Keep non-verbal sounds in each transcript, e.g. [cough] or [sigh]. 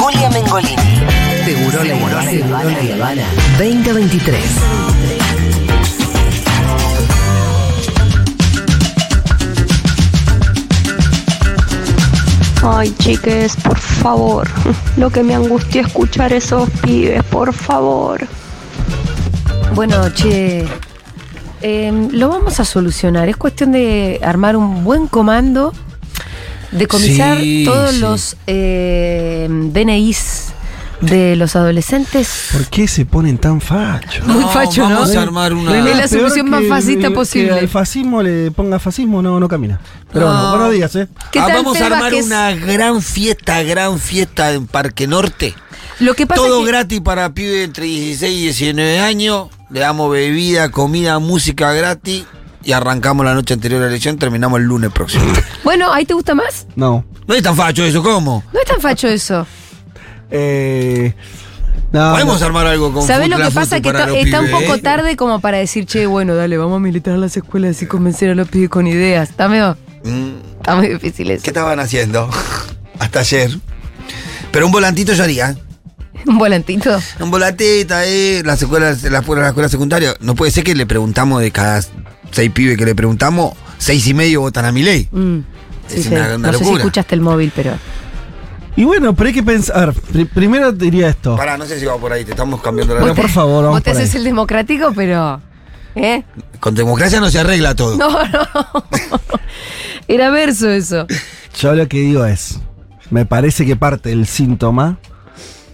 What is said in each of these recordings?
Julia Mengolini. Seguro la Habana, Seguro la Habana 2023. Ay, chiques, por favor. Lo que me angustia escuchar esos pibes, por favor. Bueno, che, eh, lo vamos a solucionar. Es cuestión de armar un buen comando, decomisar Sí, todos sí. los eh, DNIs de los adolescentes. ¿Por qué se ponen tan fachos? Muy facho, ¿no? vamos a armar una- Es la solución más que- fascista que posible. al fascismo le ponga fascismo, no, no camina. Pero No. bueno, buenos días, ¿eh? ¿Qué Ah, tal, vamos a armar Vázquez? una gran fiesta, gran fiesta en Parque Norte. Lo que pasa Todo es que gratis para pibes entre 16 y 19 años. Le damos bebida, comida, música gratis. Y arrancamos la noche anterior a la elección, terminamos el lunes próximo. [laughs] Bueno, ¿ahí te gusta más? No. No es tan facho eso, ¿cómo? No es tan facho eso. Eh, no, Podemos no. armar algo con ¿Sabes Food lo que pasa? Que está, un poco ¿eh? tarde como para decir, che, bueno, dale, vamos a militar las escuelas y convencer a los pibes con ideas. Está medio, Mm, está muy difícil eso. ¿Qué estaban haciendo? [laughs] Hasta ayer. Pero un volantito yo haría. [laughs] Un volantito. Un volantito ahí, las escuelas, las, las escuelas secundarias. No puede ser que le preguntamos de cada seis pibes que le preguntamos, seis y medio votan a mi ley. Mm, Es sí. una- una no sé si escuchaste el móvil, pero. Y bueno, pero hay que pensar. Pri- primero diría esto. Pará, no sé si va por ahí, te estamos cambiando la Bueno, por favor, vamos Vos te por ahí. haces el democrático, pero. ¿Eh? Con democracia no se arregla todo. No, no. [laughs] Era verso eso. Yo lo que digo es, me parece que parte del síntoma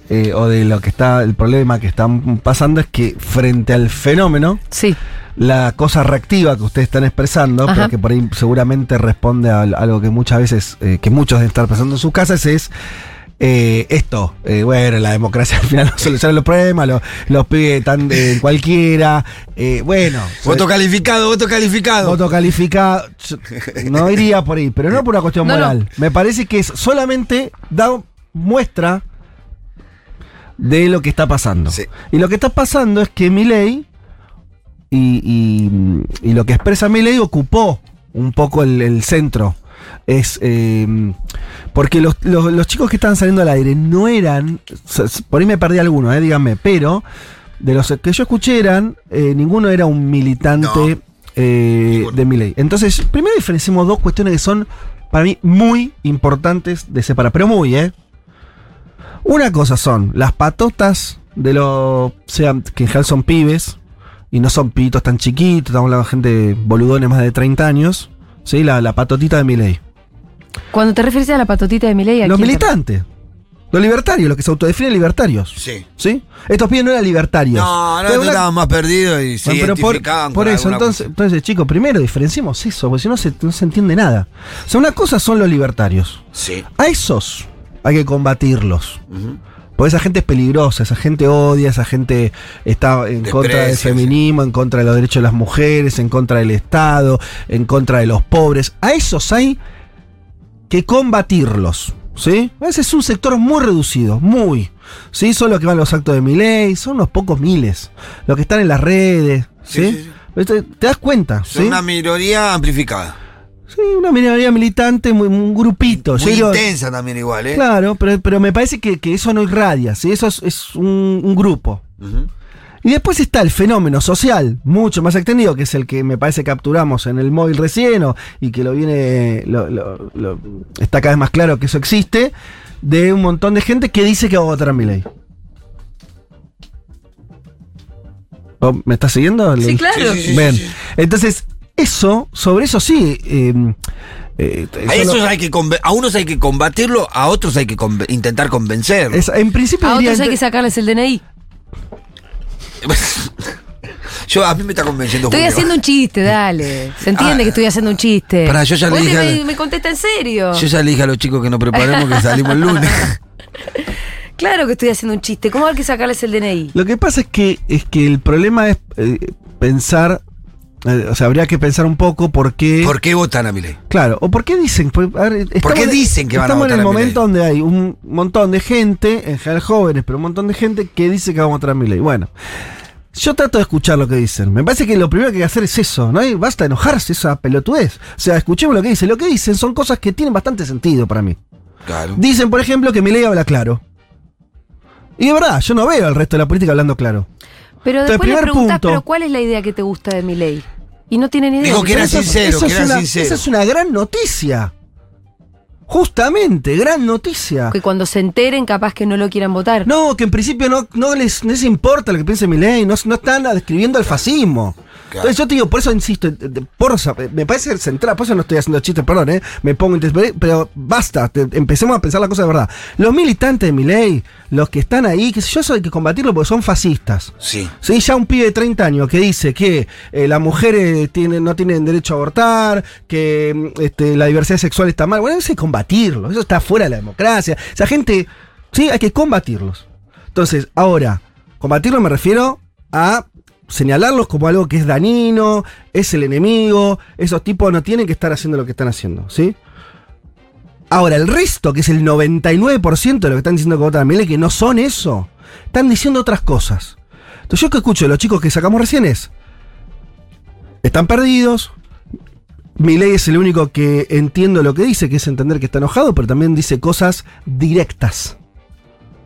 eh, o de lo que está, el problema que están pasando es que frente al fenómeno, Sí. La cosa reactiva que ustedes están expresando, Ajá. pero que por ahí seguramente responde a algo que muchas veces, eh, que muchos deben estar pensando en sus casas, es eh, esto, eh, bueno, la democracia [laughs] al final no soluciona los problemas, los, los pibes están eh, [laughs] cualquiera, eh, bueno. Voto calificado, voto calificado. Voto calificado. [laughs] No iría por ahí, pero no por una cuestión No, no. moral. Me parece que es solamente da muestra de lo que está pasando. Sí. Y lo que está pasando es que Milei y, y, y lo que expresa Milei ocupó un poco el, el centro. Es eh, porque los, los- los chicos que estaban saliendo al aire no eran. Por ahí me perdí alguno, eh, díganme, pero de los que yo escuché eran, eh, ninguno era un militante No. eh, de Milei. Entonces, primero diferenciemos dos cuestiones que son para mí muy importantes de separar, pero muy, ¿eh? Una cosa son las patotas de los. sean que en general son pibes y no son pibitos tan chiquitos, estamos hablando de gente boludones más de 30 años. ¿Sí? La, la patotita de Milei. Cuando te refieres a la patotita de Milei, ¿a Los quién militantes. Los libertarios, los que se autodefinen libertarios. Sí. ¿Sí? Estos pibes no eran libertarios. No, no, una- estaban más perdidos y se Bueno, pero por, identificaban por eso, entonces, entonces, chicos, primero diferenciemos eso, porque si no se, no se entiende nada. O sea, una cosa son los libertarios. Sí. A esos hay que combatirlos. Porque esa gente es peligrosa, esa gente odia, esa gente está en contra del feminismo, en contra de los derechos de las mujeres, en contra del Estado, en contra de los pobres. A esos hay que combatirlos. ¿Sí? Ese es un sector muy reducido, muy. ¿Sí? Son los que van a los actos de mi ley, son unos pocos miles. Los que están en las redes. ¿sí? Sí, sí, sí. ¿Te, das cuenta? Son ¿sí? una minoría amplificada. Sí, una minoría militante, muy- un grupito. Muy intensa también igual, ¿eh? Claro, pero, pero me parece que, que eso no irradia, ¿sí? eso es, es un, un grupo. Y después está el fenómeno social, mucho más extendido, que es el que me parece capturamos en el móvil recién o- y que lo viene, lo- lo- lo- está cada vez más claro que eso existe, de un montón de gente que dice que va a votar a mi ley. ¿Me estás siguiendo? Sí, claro. Sí, sí, sí, Bien. Entonces, eso, sobre eso sí. eh, eh, A, eso esos hay que a unos hay que combatirlo, a otros hay que intentar convencer. es- en principio A diría otros hay que sacarles el DNI. [laughs] yo a mí me está convenciendo Estoy Julio. haciendo un chiste, dale. Se entiende Ah. que estoy haciendo un chiste. Pará, yo ya le dije me, me contesta en serio. Yo ya le dije a los chicos que nos preparemos que salimos el lunes. [laughs] Claro que estoy haciendo un chiste. ¿Cómo hay que sacarles el DNI? Lo que pasa es que, es que el problema es eh, pensar, o sea, habría que pensar un poco por qué... ¿Por qué votan a mi ley? Claro, o por qué dicen... por- a ver, estamos qué en- dicen que van a Estamos votar en el a Milei? momento donde hay un montón de gente, en general jóvenes, pero un montón de gente que dice que va a votar a mi ley. Bueno, yo trato de escuchar lo que dicen. Me parece que lo primero que hay que hacer es eso, ¿no? hay basta enojarse esa pelotudez. O sea, escuchemos lo que dicen. Lo que dicen son cosas que tienen bastante sentido para mí. Claro. Dicen, por ejemplo, que mi ley habla claro. Y de verdad, yo no veo al resto de la política hablando claro. Pero Entonces, después le primer preguntás, punto. pero ¿cuál es la idea que te gusta de mi ley? Y no tiene ni idea. Dijo que era Eso es- sincero, eso que es era una, sincero. Esa es una gran noticia. Justamente, gran noticia. Que cuando se enteren, capaz que no lo quieran votar. No, que en principio no, no, les, no les importa lo que piense mi ley, no, no están describiendo el fascismo. Claro. Entonces yo te digo, por eso insisto, por, eso, me parece central, por eso no estoy haciendo chistes, perdón, eh, me pongo pero basta, te- empecemos a pensar la cosa de verdad. Los militantes de mi ley, los que están ahí, que sé yo, eso hay que combatirlo porque son fascistas. Sí. Sí, ya un pibe de 30 años que dice que eh, las mujeres tienen, no tienen derecho a abortar, que mm, este, la diversidad sexual está mal. Bueno, eso hay que combatirlo. Eso está fuera de la democracia. Esa gente, sí, hay que combatirlos. Entonces, ahora, combatirlo me refiero a señalarlos como algo que es dañino, es el enemigo. Esos tipos no tienen que estar haciendo lo que están haciendo, ¿sí? Ahora, el resto, que es el 99% de lo que están diciendo que votan a que no son eso, están diciendo otras cosas. Entonces yo que escucho de los chicos que sacamos recién es, están perdidos, Milei es el único que entiendo lo que dice, que es entender que está enojado, pero también dice cosas directas.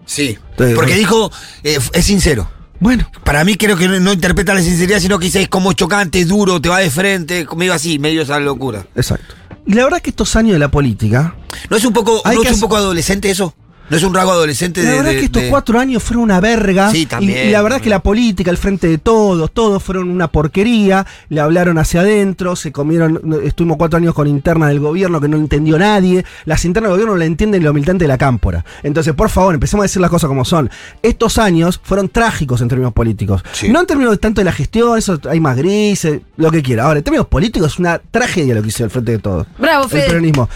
Sí. Entonces, Porque bueno. dijo, eh, es sincero. Bueno, Para mí creo que no, no interpreta la sinceridad, sino que dice es como chocante, es duro, te va de frente, medio así, medio esa locura. exacto. Y la verdad es que estos años de la política, ¿No es un poco, no es un poco adolescente eso? ¿No es un rasgo adolescente la de, verdad de- es que estos de- cuatro años fueron una verga. Sí, y- también. Y, la verdad es que la política, el frente de todos, todos fueron una porquería. Le hablaron hacia adentro, se comieron. Estuvimos cuatro años con interna del gobierno que no entendió nadie. Las internas del gobierno la entienden los militantes de la cámpora. Entonces, por favor, empecemos a decir las cosas como son. Estos años fueron trágicos en términos políticos. Sí. No en términos de tanto de la gestión, eso hay más grises, lo que quiera. Ahora, en términos políticos es una tragedia lo que hizo el frente de todos. Bravo, El Fede. peronismo.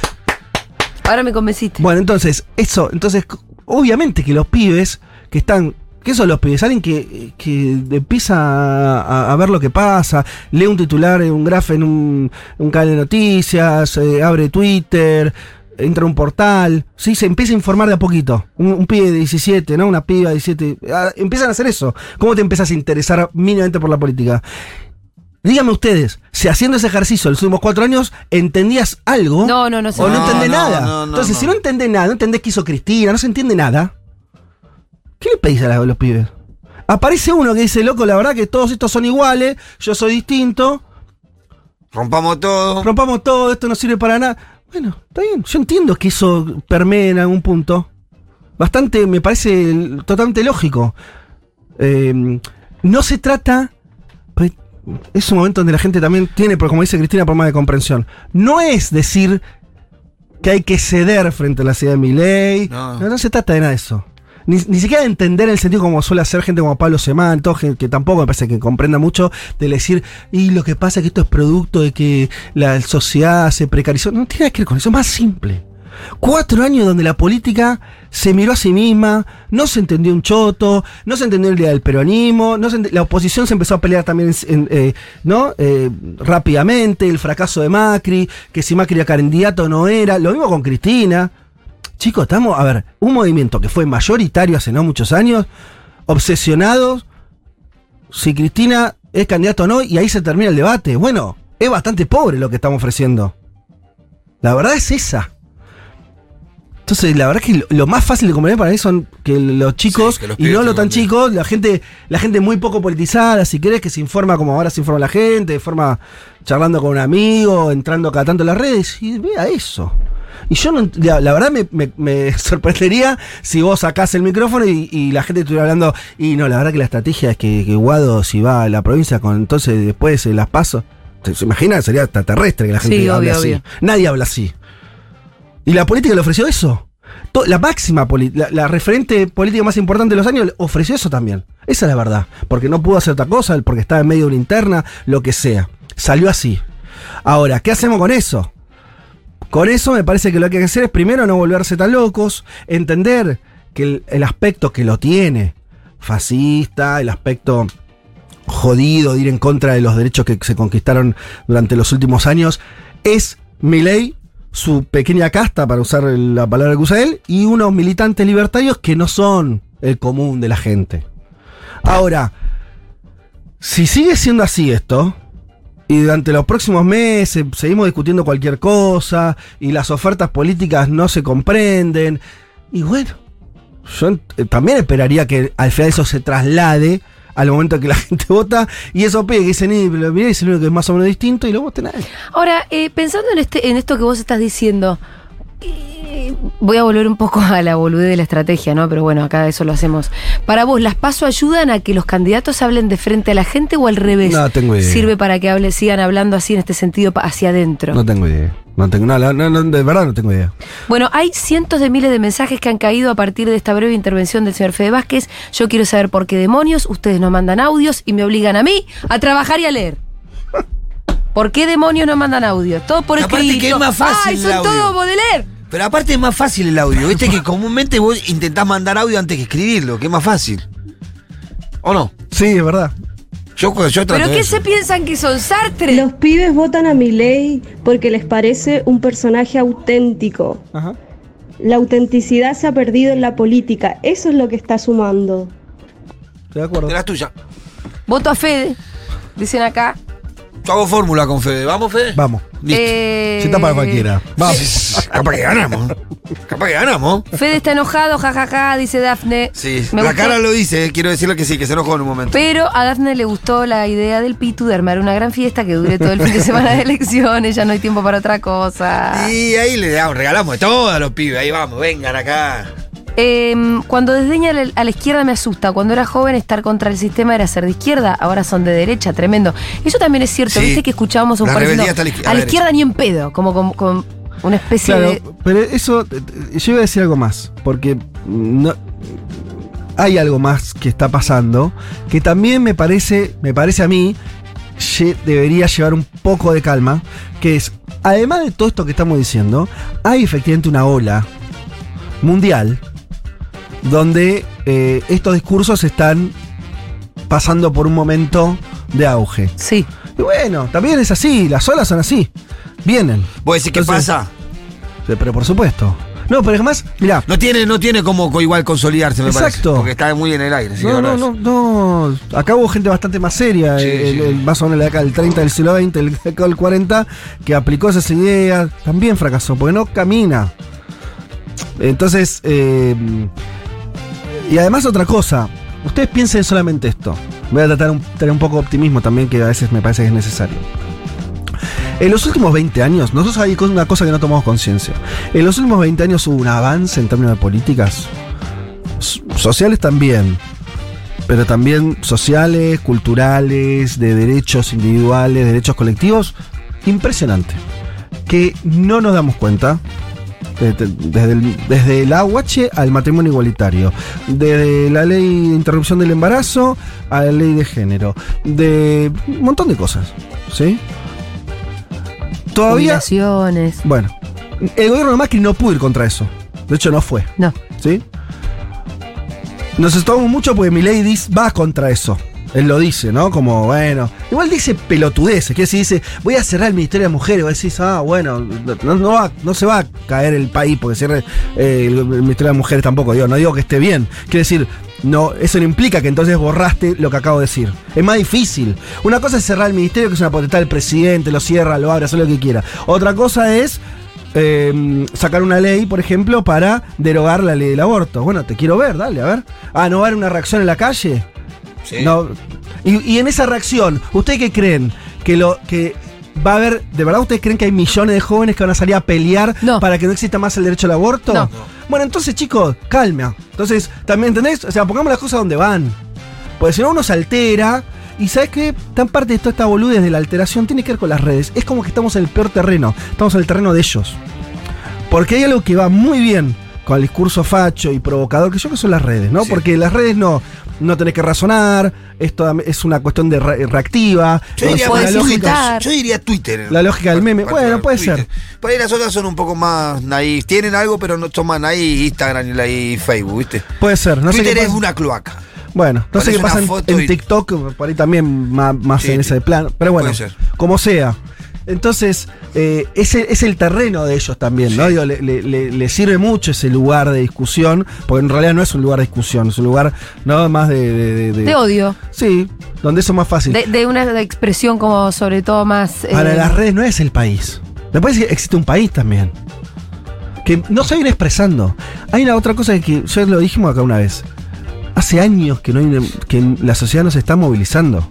Ahora me convenciste. Bueno, entonces, eso, entonces, obviamente que los pibes que están. ¿Qué son los pibes? Alguien que, que empieza a, ver lo que pasa, lee un titular, un graf en un, un canal de noticias, eh, abre Twitter, entra a un portal, ¿sí? se empieza a informar de a poquito. Un, un pibe de 17, ¿no? Una piba de 17. ah, empiezan a hacer eso. ¿Cómo te empiezas a interesar mínimamente por la política? Díganme ustedes, si haciendo ese ejercicio los últimos cuatro años entendías algo No, no, no se o no No, entendés no, nada. no, no, Entonces, no. si no entendés nada, no entendés qué hizo Cristina, no se entiende nada, ¿qué le pedís a la- a los pibes? Aparece uno que dice, loco, la verdad que todos estos son iguales, yo soy distinto, Rompamos todo. rompamos todo, esto no sirve para nada. Bueno, está bien, yo entiendo que eso permee en algún punto. Bastante, me parece totalmente lógico. Eh, no se trata. Es un momento donde la gente también tiene, pero como dice Cristina, problemas de comprensión. No es decir que hay que ceder frente a la ciudad de mi ley. No. No. no se trata de nada de eso. Ni, ni siquiera de entender el sentido como suele hacer gente como Pablo Semán, gen- que tampoco me parece que comprenda mucho, de decir, y lo que pasa es que esto es producto de que la sociedad se precarizó. No tiene nada que ver con eso, es más simple. Cuatro años donde la política se miró a sí misma, no se entendió un choto, no se entendió el día del peronismo, la oposición se empezó a pelear también en- eh, ¿no? Eh, rápidamente, el fracaso de Macri, que si Macri era candidato no era, lo mismo con Cristina. Chicos, estamos, a ver, un movimiento que fue mayoritario hace no muchos años, obsesionados si Cristina es candidato o no, y ahí se termina el debate. Bueno, es bastante pobre lo que estamos ofreciendo. La verdad es esa. Entonces, la verdad es que lo, más fácil de comprender para mí son que los chicos, Sí, que los y no lo tan chicos, la gente, la gente muy poco politizada, si querés, que se informa como ahora se informa la gente, de forma charlando con un amigo, entrando cada tanto en las redes, y vea eso. Y yo no, la, la verdad me, me- me [laughs] sorprendería si vos sacás el micrófono y, y la gente estuviera hablando, y no, la verdad que la estrategia es que, que Guado si va a la provincia con entonces después eh, las paso, ¿se, se imagina? Sería extraterrestre que la gente Sí, hable obvio, así. obvio. Nadie habla así. Y la política le ofreció eso. La máxima, la, la referente política más importante de los años ofreció eso también. Esa es la verdad. Porque no pudo hacer otra cosa, porque estaba en medio de una interna, lo que sea. Salió así. Ahora, ¿qué hacemos con eso? Con eso me parece que lo que hay que hacer es primero no volverse tan locos, entender que el, el aspecto que lo tiene, fascista, el aspecto jodido de ir en contra de los derechos que se conquistaron durante los últimos años, es Milei, su pequeña casta, para usar la palabra que usa él, y unos militantes libertarios que no son el común de la gente. Ahora, si sigue siendo así esto, y durante los próximos meses seguimos discutiendo cualquier cosa, y las ofertas políticas no se comprenden, y bueno, yo eh, también esperaría que al final eso se traslade al momento que la [laughs] gente vota y eso pegue que dicen, mirá, es el único que es más o menos distinto y lo voten a. Ahora, eh, pensando en, este, en esto que vos estás diciendo, voy a volver un poco a la boludez de la estrategia, ¿no? Pero bueno, acá eso lo hacemos. Para vos, ¿las paso ayudan a que los candidatos hablen de frente a la gente o al revés? No tengo idea. ¿Sirve para que hable, sigan hablando así en este sentido hacia adentro? No tengo idea. No tengo, no, no, no, de verdad no tengo idea. Bueno, hay cientos de miles de mensajes que han caído a partir de esta breve intervención del señor Fede Vázquez. Yo quiero saber por qué demonios ustedes no mandan audios y me obligan a mí a trabajar y a leer. ¿Por qué demonios no mandan audios? Todo por Aparte escrito. que es más fácil ¡Ay, el son audio. todos Baudelaire! Pero aparte es más fácil el audio. Viste que comúnmente vos intentás mandar audio antes que escribirlo, que es más fácil. ¿O no? Sí, es verdad. Yo, yo trato ¿Pero qué eso. se piensan que son Sartre? Los pibes votan a Milei porque les parece un personaje auténtico. Ajá. La autenticidad se ha perdido en la política. Eso es lo que está sumando. Estoy de acuerdo. De las tuyas. Voto a Fede, dicen acá. Yo hago fórmula con Fede. ¿Vamos, Fede? Vamos. Listo. Eh, Si está para cualquiera. Vamos. Capaz que ganamos. Capaz que ganamos. Fede está enojado, jajaja, dice Dafne. Sí, Me la gustó. cara lo dice, eh, quiero decirle que sí, que se enojó en un momento. Pero a Dafne le gustó la idea del Pitu de armar una gran fiesta que dure todo el fin de semana de elecciones, ya no hay tiempo para otra cosa. Y ahí le damos, regalamos de todo a los pibes, ahí vamos, vengan acá. Em, cuando desdeña a la, izquierda me asusta. Cuando era joven estar contra el sistema era ser de izquierda, ahora son de derecha, tremendo. Eso también es cierto, Sí. viste que escuchábamos un La par diciendo, está a la izquier- a la izquierda ni en pedo, como con, con una especie Claro, de... pero eso, eh, eh, yo iba a decir algo más, porque no, hay algo más que está pasando, que también me parece, me parece a mí, debería llevar un poco de calma, que es, además de todo esto que estamos diciendo, hay efectivamente una ola mundial donde eh, estos discursos están pasando por un momento de auge. Sí. Y bueno, también es así, las olas son así, vienen. ¿Vos decís qué pasa? Sí, Pero por supuesto. No, pero además, mirá, No tiene, no tiene como co- igual consolidarse, me parece. Exacto. Porque está muy en el aire. sí, no, la no, no, no. Acá hubo gente bastante más seria, Sí, el, sí. el- más o menos de acá, el 30 del siglo XX, el, [laughs] el 40, que aplicó esas ideas, también fracasó, porque no camina. Entonces, eh, y además otra cosa, ustedes piensen solamente esto. Voy a tratar un, tener un poco de optimismo también, que a veces me parece que es necesario. En los últimos 20 años, nosotros hay una cosa que no tomamos conciencia. En los últimos 20 años hubo un avance en términos de políticas. Sociales también. Pero también sociales, culturales, de derechos individuales, derechos colectivos. Impresionante. Que no nos damos cuenta. Desde, desde el, desde el aguache al matrimonio igualitario, desde la ley de interrupción del embarazo a la ley de género, de un montón de cosas, ¿sí? Todavía, bueno, el gobierno de Macri no pudo ir contra eso. De hecho, no fue. No. ¿Sí? Nos asustamos mucho porque Milei dice, va contra eso. Él lo dice, ¿no? Como, bueno. Igual dice pelotudeces, que decir, dice, voy a cerrar el Ministerio de Mujeres. Vos decís, ah, bueno, no, no, va- no se va a caer el país porque cierre eh, el, Ministerio de Mujeres tampoco. Digo, no digo que esté bien. Quiero decir, no, eso no implica que entonces borraste lo que acabo de decir. Es más difícil. Una cosa es cerrar el ministerio, que es una potestad del presidente, lo cierra, lo abre, hace lo que quiera. Otra cosa es eh, sacar una ley, por ejemplo, para derogar la ley del aborto. Bueno, te quiero ver, dale, a ver. Ah, ¿no va a haber una reacción en la calle? Sí. No. Y, y en esa reacción, ¿ustedes qué creen? Que lo que va a haber, ¿de verdad ustedes creen que hay millones de jóvenes que van a salir a pelear No. para que no exista más el derecho al aborto? No. Bueno, entonces, chicos, calma. Entonces, también, ¿entendés? O sea, pongamos las cosas donde van. Porque si no, uno se altera. Y ¿sabes qué? Tan parte de toda esta boludez de la alteración tiene que ver con las redes. Es como que estamos en el peor terreno. Estamos en el terreno de ellos. Porque hay algo que va muy bien con el discurso facho y provocador, que yo creo que son las redes, ¿no? Sí. Porque las redes no, no tenés que razonar, esto es una cuestión de re- reactiva. Yo diría, la, lógica, yo diría Twitter. la lógica del meme. Bueno, puede ser. Por ahí las otras son un poco más naif. Tienen algo, pero no son más naif. Instagram y, la- y Facebook, ¿viste? Puede ser. No sé Twitter qué es pasa- una cloaca. Bueno, no sé qué pasa en, TikTok, por ahí también más, más Sí, en ese plan. Pero bueno, puede ser. como sea. Entonces, eh, ese es el terreno de ellos también, ¿no? Sí. Digo, le, le- le- le sirve mucho ese lugar de discusión, porque en realidad no es un lugar de discusión, es un lugar, ¿no? Más de. de, de- de- De odio. Sí, donde eso es más fácil. De, de una expresión como sobre todo más... eh, Para las redes no es el país. Después existe un país también. que no se viene expresando. Hay una otra cosa que ya lo dijimos acá una vez. Hace años que, no hay que la sociedad no se está movilizando.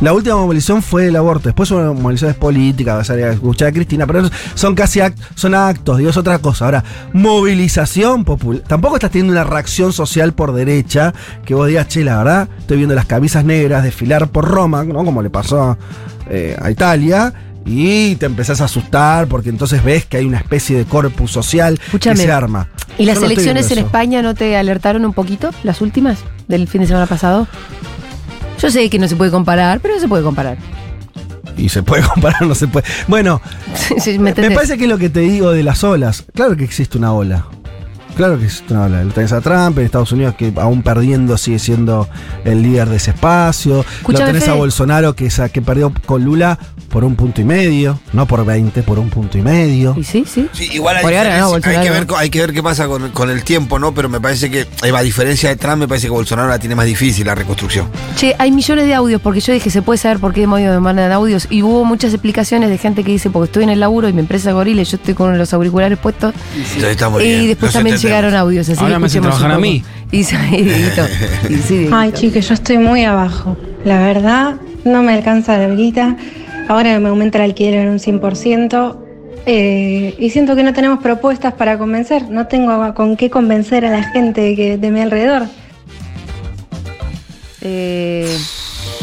La última movilización fue el aborto, después hubo movilizaciones políticas, escuchar a Cristina, pero son casi act- son actos, digo, es otra cosa. Ahora, movilización popular. Tampoco estás teniendo una reacción social por derecha que vos digas, che, la verdad, estoy viendo las camisas negras desfilar por Roma, ¿no? Como le pasó eh, a Italia. Y te empezás a asustar porque entonces ves que hay una especie de corpus social que se arma. ¿Y las no elecciones en. España no te alertaron un poquito? ¿Las últimas? ¿Del fin de semana pasado? Yo sé que no se puede comparar, pero se puede comparar. Y se puede [laughs] comparar, no se puede. Bueno, [laughs] Sí, ¿Me Me parece que es lo que te digo de las olas. Claro que existe una ola. Claro que una ola. Tenés a Trump en Estados Unidos que aún perdiendo sigue siendo el líder de ese espacio. Escúchame, lo tenés a. Bolsonaro que, que perdió con Lula por un punto y medio. No por 20, por un punto y medio. Y sí, sí. Sí, igual hay, ahora, no, hay, Bolsonaro. que ver, hay que ver qué pasa con, con el tiempo, ¿no? Pero me parece que, eh, a diferencia de Trump, me parece que Bolsonaro la tiene más difícil la reconstrucción. Che, hay millones de audios, porque yo dije, se puede saber por qué demonios me mandan audios. Y hubo muchas explicaciones de gente que dice, porque estoy en el laburo y mi empresa es gorila y yo estoy con los auriculares puestos. Y después también. Llegaron audios, así Ahora que me hacen trabajar a poco. Y, sí. Ay, chicos, yo estoy muy abajo. La verdad, no me alcanza la guita. Ahora me aumenta el alquiler en un 100%. eh, y siento que no tenemos propuestas para convencer. No tengo con qué convencer a la gente que, de mi alrededor. Eh,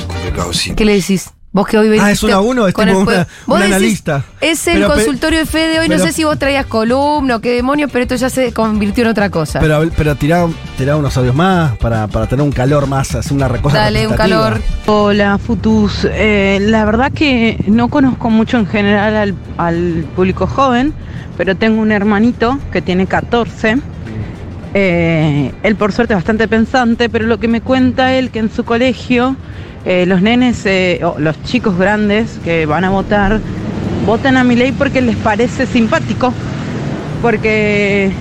Complicado, sí. ¿Qué le decís? Vos que hoy venís. Ah, es uno a uno, es con tipo el una- Vos decís, analista. Es el Pero consultorio de Fede hoy. no sé si vos traías columna o qué demonios, pero esto ya se convirtió en otra cosa. Pero, pero tirá, tirá unos audios más para, para tener un calor más, hacer una cosa Dale, un calor. Hola, Futus. Eh, la verdad que no conozco mucho en general al, al público joven, pero tengo un hermanito que tiene 14. Eh, él por suerte es bastante pensante, pero lo que me cuenta él que en su colegio eh, los nenes, eh, o los chicos grandes que van a votar, votan a mi ley porque les parece simpático, porque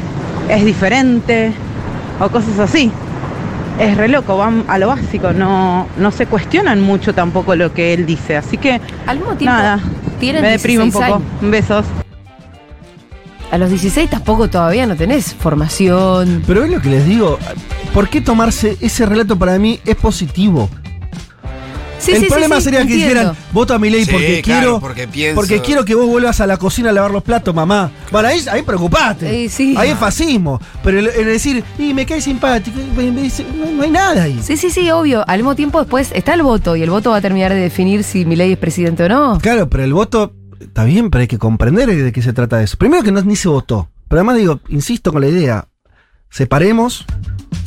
es diferente o cosas así es re loco, van a lo básico, no, no se cuestionan mucho tampoco lo que él dice, así que Al mismo tiempo, nada, tienen me deprime un 16 poco. años. Besos. A los 16 tampoco todavía no tenés formación. Pero es lo que les digo. ¿Por qué tomarse ese relato para mí es positivo? Sí, el sí, problema sí, sería que entiendo. dijeran, voto a mi ley Sí, porque claro, quiero. porque pienso- porque quiero que vos vuelvas a la cocina a lavar los platos, mamá. Bueno, ahí, ahí preocupate. Sí. Ahí es fascismo. Pero el, el decir, y me cae simpático, y me- me dice, no, no hay nada ahí. Sí, sí, sí, obvio. Al mismo tiempo después está el voto y el voto va a terminar de definir si mi ley es presidente o no. Claro, pero el voto está bien, pero hay que comprender de qué se trata eso. Primero que no, ni se votó. Pero además digo, insisto con la idea, separemos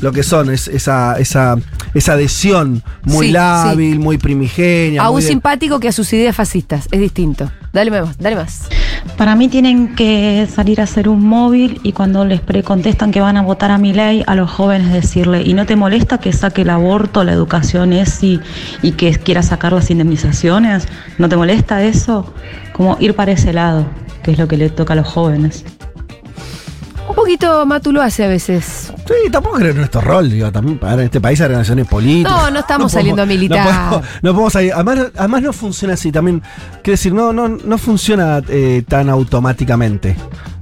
lo que son, es, esa, esa, esa adhesión muy Sí, lábil, muy primigenia. A muy un de- simpático que a sus ideas fascistas. Es distinto. Dale más, dale más. Para mí tienen que salir a hacer un móvil y cuando les pre contestan que van a votar a mi ley, a los jóvenes decirle, ¿y no te molesta que saque el aborto, la educación es y, y que quiera sacar las indemnizaciones? ¿No te molesta eso? Como ir para ese lado, que es lo que le toca a los jóvenes. Un poquito Matu lo hace a veces. Sí, tampoco creo es nuestro rol, digo, también para en este país hay relaciones políticas. No, no estamos saliendo a militar. No podemos, no podemos salir- además, además no funciona así también. Quiero decir, no, no, no funciona eh, tan automáticamente.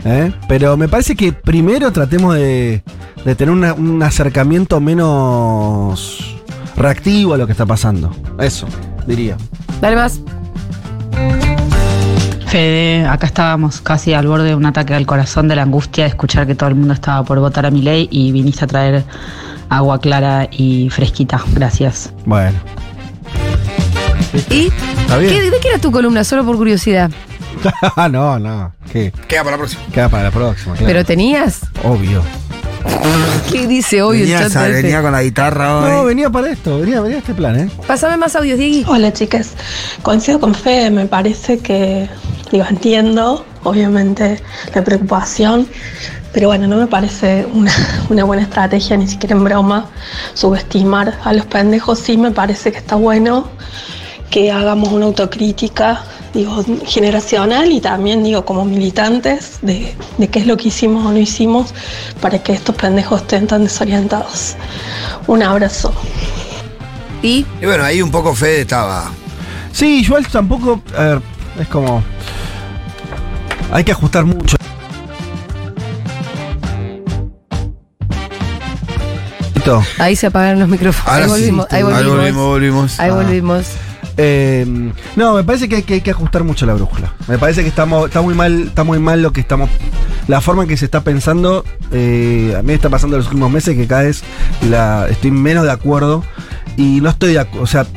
¿eh? Pero me parece que primero tratemos de, de tener una- un acercamiento menos reactivo a lo que está pasando. Eso, diría. Dale más. Fede, acá estábamos casi al borde de un ataque al corazón de la angustia de escuchar que todo el mundo estaba por votar a mi ley y viniste a traer agua clara y fresquita. Gracias. Bueno. ¿Y? Está bien. ¿Qué- ¿De qué era tu columna? Solo por curiosidad. [laughs] no, no. ¿Qué? Queda para la próxima. Queda para la próxima, claro. ¿Pero tenías? Obvio. ¿Qué dice hoy el Venía, chat? sa- este? venía con la guitarra hoy. No, venía para esto, venía, venía este plan, ¿eh? Pásame más audios, Diegui. Hola chicas, coincido con Fede, me parece que, digo, entiendo obviamente la preocupación, pero bueno, no me parece una, [laughs] una buena estrategia, ni siquiera en broma, subestimar a los pendejos, sí me parece que está bueno que hagamos una autocrítica, digo, generacional y también, digo, como militantes de, de qué es lo que hicimos o no hicimos para que estos pendejos estén tan desorientados. Un abrazo. ¿Y? Y bueno, ahí un poco Fede estaba. Sí, yo tampoco. A ver, es como hay que ajustar mucho. Ahí se apagaron los micrófonos. Ahí, volvimos, ahí volvimos. Ahí volvimos. volvimos. Ahí ah. em, no, me parece que hay, que ajustar mucho la brújula. Me parece que estamos, está muy mal, está muy mal lo que estamos. La forma en que se está pensando, eh, a mí está pasando los últimos meses que cada vez la, estoy menos de acuerdo. Y no estoy de acuerdo. O sea,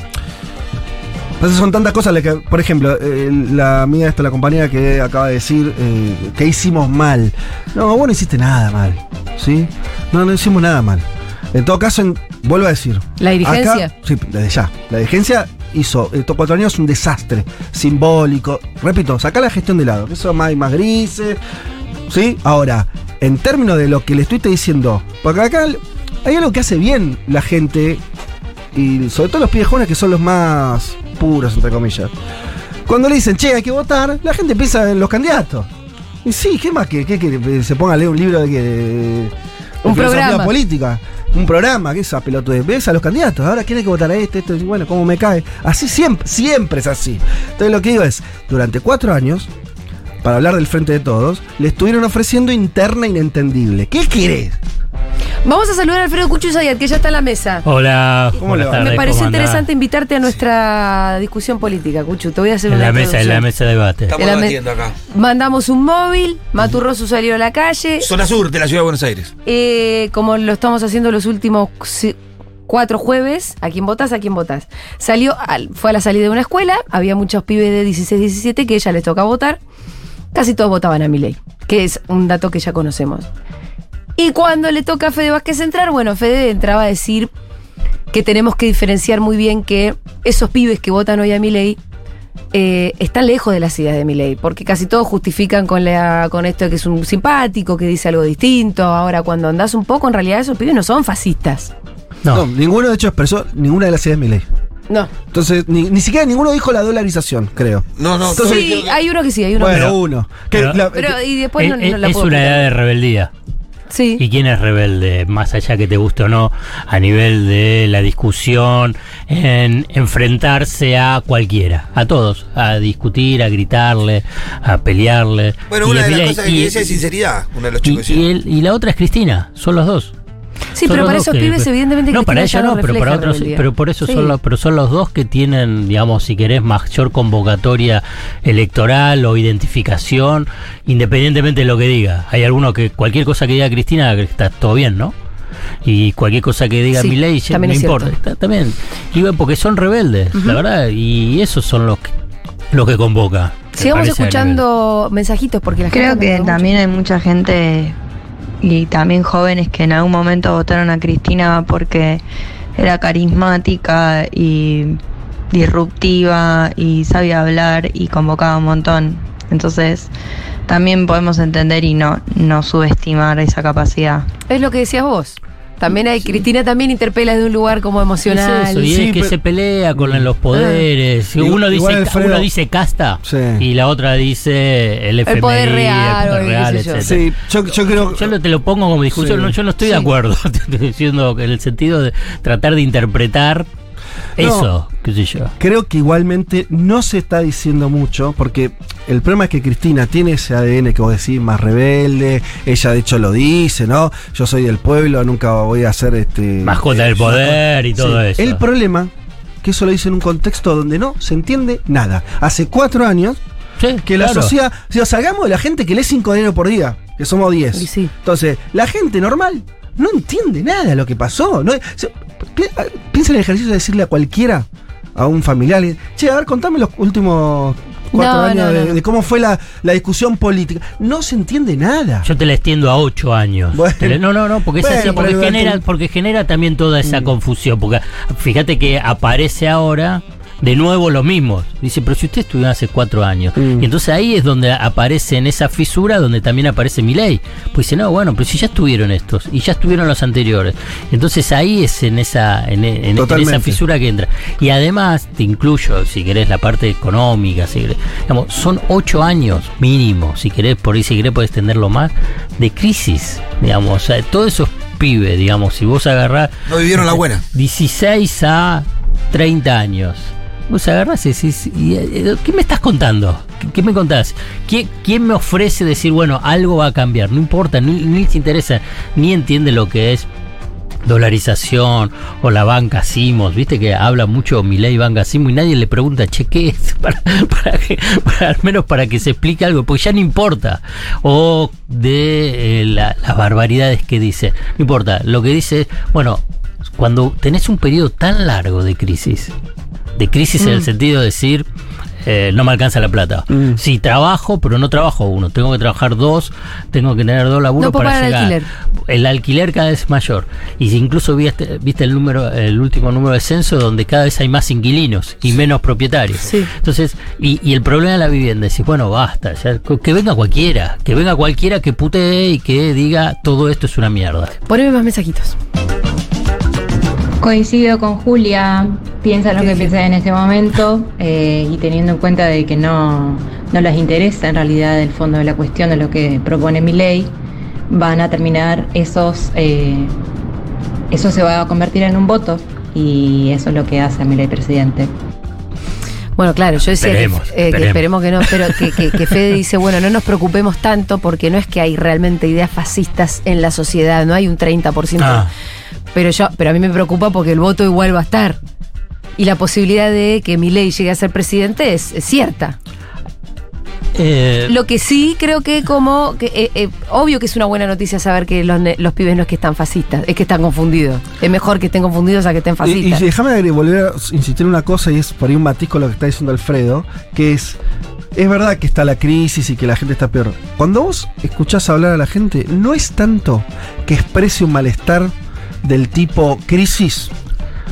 entonces son tantas cosas, las que, por ejemplo, eh, la amiga esta, la compañera que acaba de decir eh, que hicimos mal. No, vos no hiciste nada mal, ¿sí? No, no hicimos nada mal. En todo caso, en- vuelvo a decir. ¿La dirigencia? acá- sí, desde ya. La dirigencia hizo estos cuatro años un desastre simbólico. Repito, saca la gestión de lado, eso más, más grises. ¿Sí? Ahora, en términos de lo que le estoy diciendo, porque acá hay algo que hace bien la gente, y sobre todo los pibes jóvenes que son los más puros, entre comillas. Cuando le dicen, che, hay que votar, la gente piensa en los candidatos. Y sí, ¿qué más que, que- que se ponga a leer un libro de, que- de Un programa. política? Un programa, que esa pelotudez. Ves a los candidatos, ahora hay que votar a este, esto, y bueno, cómo me cae. Así siempre, siempre es así. Entonces lo que digo es, durante cuatro años, para hablar del frente de todos, le estuvieron ofreciendo interna inentendible. ¿Qué querés? Vamos a saludar a Alfredo Cucho Zayat, que ya está en la mesa. Hola, ¿Cómo le va? Me pareció interesante invitarte a nuestra discusión política, Cucho. Te voy a hacer En una la mesa, en la mesa de debate. Estamos En la me- debatiendo acá. Mandamos un móvil, Maturroso salió a la calle. Zona sur de la ciudad de Buenos Aires. Eh, como lo estamos haciendo los últimos cuatro jueves, ¿a quién votas? ¿A quién votas? Salió, al- fue a la salida de una escuela, había muchos pibes de 16, 17 que ella les toca votar. Casi todos votaban a Milei, que es un dato que ya conocemos. Y cuando le toca a Fede Vázquez entrar, bueno, Fede entraba a decir que tenemos que diferenciar muy bien que esos pibes que votan hoy a Milei eh, están lejos de las ideas de Milei, porque casi todos justifican con, la, con esto de que es un simpático, que dice algo distinto. Ahora, cuando andás un poco, en realidad esos pibes no son fascistas. No, ninguno de hecho expresó ninguna de las ideas de mi ley. No. Entonces, ni, ni siquiera ninguno dijo la dolarización, creo. No, no, Entonces, sí, hay uno que sí, hay uno bueno, que no. uno. Que pero- la- Pero, y después no, es no la es puedo una explicar. edad de rebeldía. Sí. ¿Y quién es rebelde? Más allá que te guste o no, a nivel de la discusión, en enfrentarse a cualquiera, a todos, a discutir, a gritarle, a pelearle. Bueno, Y una de las cosas que y- dice es sinceridad, uno de los y, chicos. y él- y la otra es Cristina, son los dos. Sí, Son pero para esos que- pibes, evidentemente, No, para ella no, pero para otros, rebeldía. pero por eso Sí. son los, pero son los dos que tienen, digamos, si querés, mayor convocatoria electoral o identificación, independientemente de lo que diga. Hay algunos que cualquier cosa que diga Cristina está todo bien, ¿no? Y cualquier cosa que diga Sí, Milei ya no importa. Está- también. Y bueno, porque son rebeldes, la verdad, y esos son los que, los que convoca. Sigamos escuchando mensajitos porque la Creo gente que mucho. también hay mucha gente y también jóvenes que en algún momento votaron a Cristina porque era carismática y disruptiva y sabía hablar y convocaba un montón. Entonces también podemos entender y no, no subestimar esa capacidad. Es lo que decías vos. También hay, Cristina también interpela desde un lugar como emocional. Es eso, y Sí, es que pero- se pelea con los poderes. Igual- uno, dice, uno dice casta Sí. y la otra dice el FMI, poder real, el poder real, yo. etcétera. sí, yo, yo creo. Yo lo- te lo pongo como discusión, Sí. no, yo no estoy Sí. de acuerdo, [laughs] te estoy diciendo que en el sentido de tratar de interpretar eso, qué sé yo. Creo que igualmente no se está diciendo mucho, porque el problema es que Cristina tiene ese ADN que vos decís, más rebelde, ella de hecho lo dice, ¿no? Yo soy del pueblo, nunca voy a ser este... Mascota del poder y todo eso. El problema, que eso lo dice en un contexto donde no se entiende nada. Hace cuatro años Sí, que la claro. sociedad... O sea, salgamos de la gente que lee cinco dinero por día, que somos 10. Y sí. Entonces, la gente normal no entiende nada de lo que pasó. No, pi- piensa en el ejercicio de decirle a cualquiera, a un familiar, che, a ver, contame los últimos cuatro No, años no, de, no. de cómo fue la, la discusión política. No se entiende nada. Yo te la extiendo a ocho años. Bueno. No, no, no, porque es Bueno, así, porque genera, porque genera también toda esa Mm. confusión. Porque fíjate que aparece ahora de nuevo lo mismo. Dice, pero si usted estudió hace cuatro años. Mm. Y entonces ahí es donde aparece en esa fisura donde también aparece mi ley. Pues dice, no, bueno, pero si ya estuvieron estos y ya estuvieron los anteriores. Entonces ahí es en esa, en, en- esa fisura que entra. Y además te incluyo, si querés, la parte económica, si querés, digamos, son ocho años mínimo, si querés, por ahí si querés puedes extenderlo más, de crisis, digamos, o sea, todos esos pibes, digamos, si vos agarrás No vivieron la buena. 16 a 30 años. Vos agarrás y decís, ¿y, eh, ¿qué me estás contando? ¿Qué, me contás? ¿Qui- ¿Quién me ofrece decir, bueno, algo va a cambiar? No importa, ni, ni interesa, ni entiende lo que es dolarización o la banca Simos, viste que habla mucho Milei banca Simos y nadie le pregunta, che, ¿qué es? [laughs] Para, al menos para que se explique algo, porque ya no importa. O de eh, la- las barbaridades que dice, no importa, lo que dice, bueno, cuando tenés un periodo tan largo de crisis, de crisis en el Mm. sentido de decir, eh, no me alcanza la plata. Sí, trabajo, pero no trabajo uno. Tengo que trabajar dos, tengo que tener dos laburos No puedo para pagar el llegar. alquiler. El alquiler cada vez es mayor. Y si incluso viste, viste el número, el último número de censo donde cada vez hay más inquilinos y menos propietarios. Entonces, y, y el problema de la vivienda es decir, bueno, basta, ya, que venga cualquiera, que venga cualquiera que putee y que diga todo esto es una mierda. Poneme más mensajitos. Coincido con Julia, piensa lo que piensa en este momento eh, y teniendo en cuenta de que no, no les interesa en realidad el fondo de la cuestión de lo que propone mi ley, van a terminar esos, eh, eso se va a convertir en un voto y eso es lo que hace a mi ley presidente. Bueno, claro, yo decía que- Esperemos, eh, que, esperemos que no, pero que, que- que Fede dice, bueno, no nos preocupemos tanto porque no es que hay realmente ideas fascistas en la sociedad, no hay un 30%. Ah. Pero yo, pero a mí me preocupa porque el voto igual va a estar. Y la posibilidad de que mi ley llegue a ser presidente es, es cierta. Eh, Lo que sí creo que como, que, eh, eh, obvio que es una buena noticia saber que los, pibes no es que están fascistas, es que están confundidos. Es mejor que estén confundidos a que estén Y, y fascistas. déjame volver a insistir en una cosa, y es por ahí un matiz con lo que está diciendo Alfredo, que es. Es verdad que está la crisis y que la gente está peor. Cuando vos escuchás hablar a la gente, no es tanto que exprese un malestar del tipo crisis,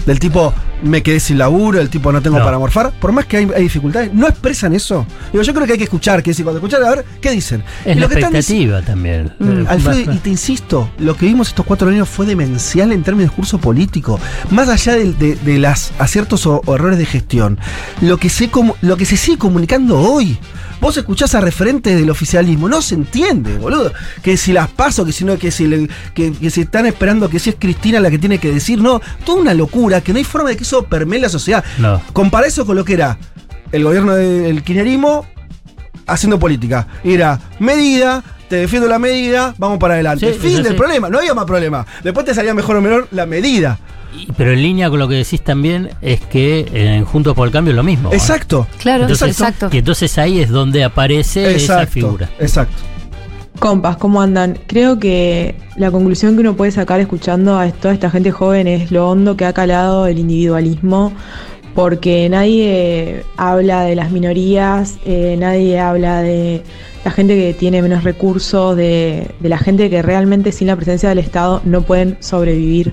del tipo me quedé sin laburo, del tipo no tengo No. para morfar, por más que hay, hay dificultades, no expresan eso. Digo, yo creo que hay que escuchar, que decir, cuando escuchar, a ver, ¿qué dicen? es Y la lo que están expectativa también. Mm, Eh, Alfredo, y te insisto, lo que vimos estos cuatro años fue demencial en términos de discurso político. Más allá de, de- de las aciertos o, o errores de gestión, lo que, se, lo que se sigue comunicando hoy. Vos escuchás a referentes del oficialismo, no se entiende, boludo. Que si las paso, que si no, que si, le- que, que si están esperando que si es Cristina la que tiene que decir, no, toda una locura, que no hay forma de que eso permee la sociedad. No. Compara eso con lo que era el gobierno del kirchnerismo haciendo política. Era medida, te defiendo la medida, vamos para adelante. Sí, fin del sí. problema, no había más problema. Después te salía mejor o menor la medida. Pero en línea con lo que decís también es que en Juntos por el Cambio es lo mismo. Exacto. Claro, Entonces, exacto. Y entonces ahí es donde aparece esa figura. Exacto. Compas, ¿cómo andan? Creo que la conclusión que uno puede sacar escuchando a toda esta gente joven es lo hondo que ha calado el individualismo, porque nadie habla de las minorías, eh, nadie habla de la gente que tiene menos recursos, de, la gente que realmente sin la presencia del Estado no pueden sobrevivir.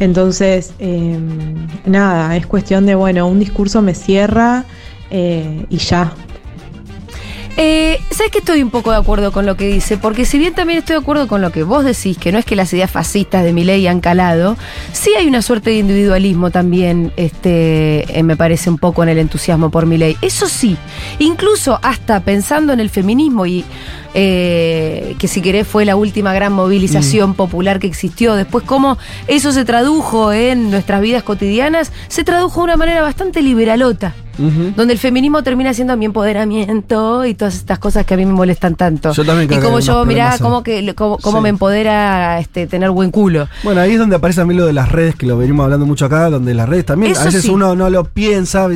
Entonces, eh, nada, es cuestión de, bueno, un discurso me cierra eh, y ya. Eh, ¿Sabes que estoy un poco de acuerdo con lo que dice? Porque si bien también estoy de acuerdo con lo que vos decís, que no es que las ideas fascistas de Milei han calado, sí hay una suerte de individualismo también, este, eh, me parece un poco en el entusiasmo por Milei. Eso sí, incluso hasta pensando en el feminismo y eh, que si querés fue la última gran movilización popular que existió, después cómo eso se tradujo en nuestras vidas cotidianas, se tradujo de una manera bastante liberalota donde el feminismo termina siendo mi empoderamiento y todas estas cosas que a mí me molestan tanto. Yo también creo y como yo, mirá, cómo, que, cómo, cómo Sí. me empodera este, tener buen culo. Bueno, ahí es donde aparece a mí lo de las redes, que lo venimos hablando mucho acá, donde las redes también, Eso a veces sí. uno no lo piensa,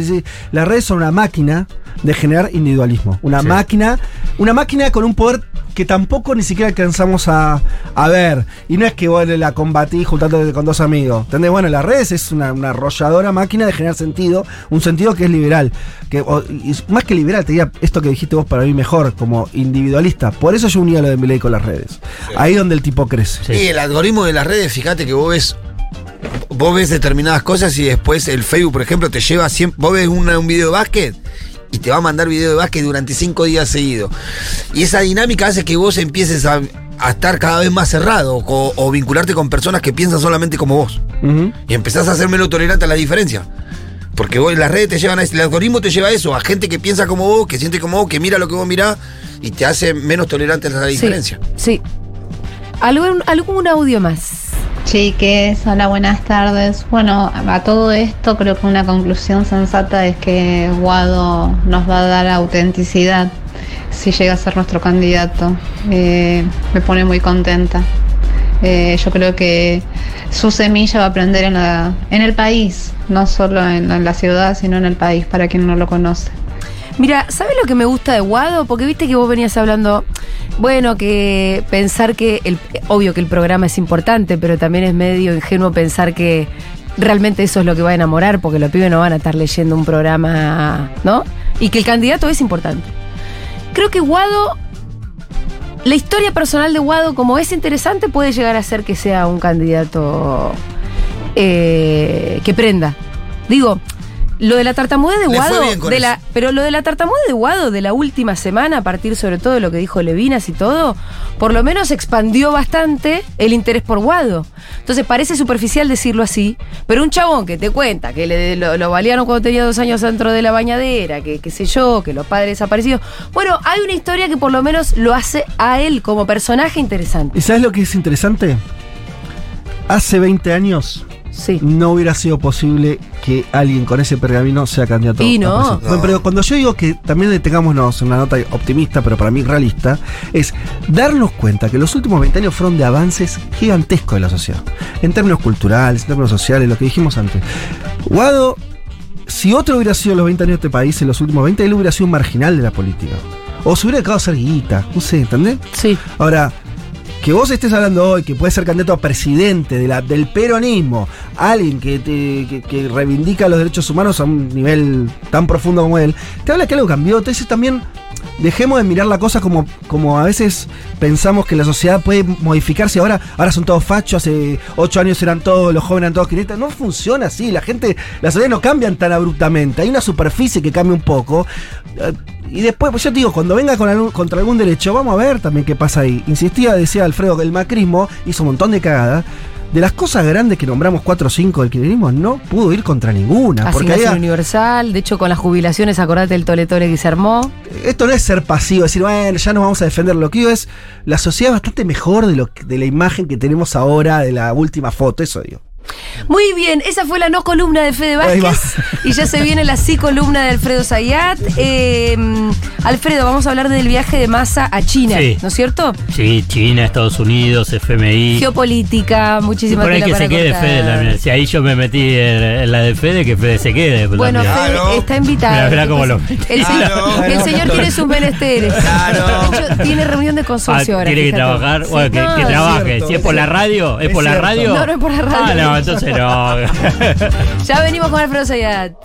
las redes son una máquina de generar individualismo. Una Sí. máquina, una máquina con un poder que tampoco ni siquiera alcanzamos a, a ver. Y no es que vos la combatí juntándote con dos amigos. ¿Entendés? Bueno, las redes es una, una arrolladora máquina de generar sentido, un sentido que es liberal. Que, o- más que liberal, te diría esto que dijiste vos para mí mejor, como individualista. Por eso yo unía lo de mi ley con las redes. Ahí donde el tipo crece. Y el algoritmo de las redes, fíjate que vos ves. Vos ves determinadas cosas y después el Facebook, por ejemplo, te lleva siempre. Vos ves una- un video de básquet y te va a mandar video de básquet durante cinco días seguidos. Y esa dinámica hace que vos empieces a, a estar cada vez más cerrado o, o vincularte con personas que piensan solamente como vos. Y empezás a ser menos tolerante a la diferencia. Porque vos, las redes te llevan a eso, el algoritmo te lleva a eso, a gente que piensa como vos, que siente como vos, que mira lo que vos mirás y te hace menos tolerante a la diferencia. Sí. ¿Algún, algún audio más? Chiques, hola, buenas tardes. Bueno, a todo esto creo que una conclusión sensata es que Guado nos va a dar autenticidad si llega a ser nuestro candidato. Eh, me pone muy contenta. Eh, yo creo que su semilla va a aprender en, la, en el país, no solo en la ciudad, sino en el país, para quien no lo conoce. Mira, ¿sabes lo que me gusta de Guado? Porque viste que vos venías hablando, bueno, que pensar que, el, obvio que el programa es importante, pero también es medio ingenuo pensar que realmente eso es lo que va a enamorar, porque los pibes no van a estar leyendo un programa, ¿no? Y que el candidato es importante. Creo que Guado, la historia personal de Guado, como es interesante, puede llegar a ser que sea un candidato eh, que prenda. Digo, lo de la tartamudez de Guado, de la, pero lo de la tartamudez de Guado de la última semana, a partir sobre todo de lo que dijo Levinas y todo, por lo menos expandió bastante el interés por Guado. Entonces parece superficial decirlo así, pero un chabón que te cuenta que le, lo, lo balearon cuando tenía dos años dentro de la bañadera, que qué sé yo, que los padres desaparecidos. Bueno, hay una historia que por lo menos lo hace a él como personaje interesante. ¿Y sabes lo que es interesante? Hace 20 años no hubiera sido posible que alguien con ese pergamino sea candidato Y a no. presidente. Bueno, pero cuando yo digo que también detengámonos en una nota optimista, pero para mí realista, es darnos cuenta que los últimos 20 años fueron de avances gigantescos de la sociedad. En términos culturales, en términos sociales, lo que dijimos antes. Guado, si otro hubiera sido los 20 años de este país, en los últimos 20, él hubiera sido un marginal de la política. O se hubiera dedicado a ser guita, no sé, ¿entendés? Sí. Ahora, que vos estés hablando hoy que puede ser candidato a presidente de la, del peronismo, alguien que, te- que, que reivindica los derechos humanos a un nivel tan profundo como él, te habla que algo cambió. Entonces también dejemos de mirar la cosa como, como a veces pensamos que la sociedad puede modificarse. Ahora, ahora son todos fachos, hace ocho años eran todos, los jóvenes eran todos quinetas. No funciona así. La gente, la sociedad no cambian tan abruptamente. Hay una superficie que cambia un poco. Eh, Y después, pues yo te digo, cuando venga con algún- contra algún derecho, vamos a ver también qué pasa ahí. Insistía, decía Alfredo, que el macrismo hizo un montón de cagadas. De las cosas grandes que nombramos 4 o 5 del kirchnerismo, no pudo ir contra ninguna. Porque había- universal, de hecho con las jubilaciones, acordate del tole tole que se armó. esto no es ser pasivo, decir, bueno, ya nos vamos a defender. Lo que digo es, la sociedad es bastante mejor de, lo, de la imagen que tenemos ahora de la última foto, eso digo. Muy bien, esa fue la no columna de Fede. Vázquez. Y ya se viene la sí columna de Alfredo Zayat. Eh, Alfredo, vamos a hablar del viaje de Massa a China, Sí. ¿no es cierto? Sí, China, Estados Unidos, FMI. Geopolítica, muchísimas por ahí que se quede. Fede también. Si ahí yo me metí en, la de Fede, que Fede se quede. pues, Bueno, también. Fede está invitado. Mirá, mirá cómo lo el, señor, el señor tiene sus menesteres. De hecho, tiene reunión de Ah, consorcio ahora. tiene que fíjate. trabajar. Sí, Bueno, que, no, que es trabaje. cierto, si es por la radio, ¿es, Es por la radio? No, no es por la radio. Ah, no, entonces no. [laughs] Ya venimos con Alfredo Zayat.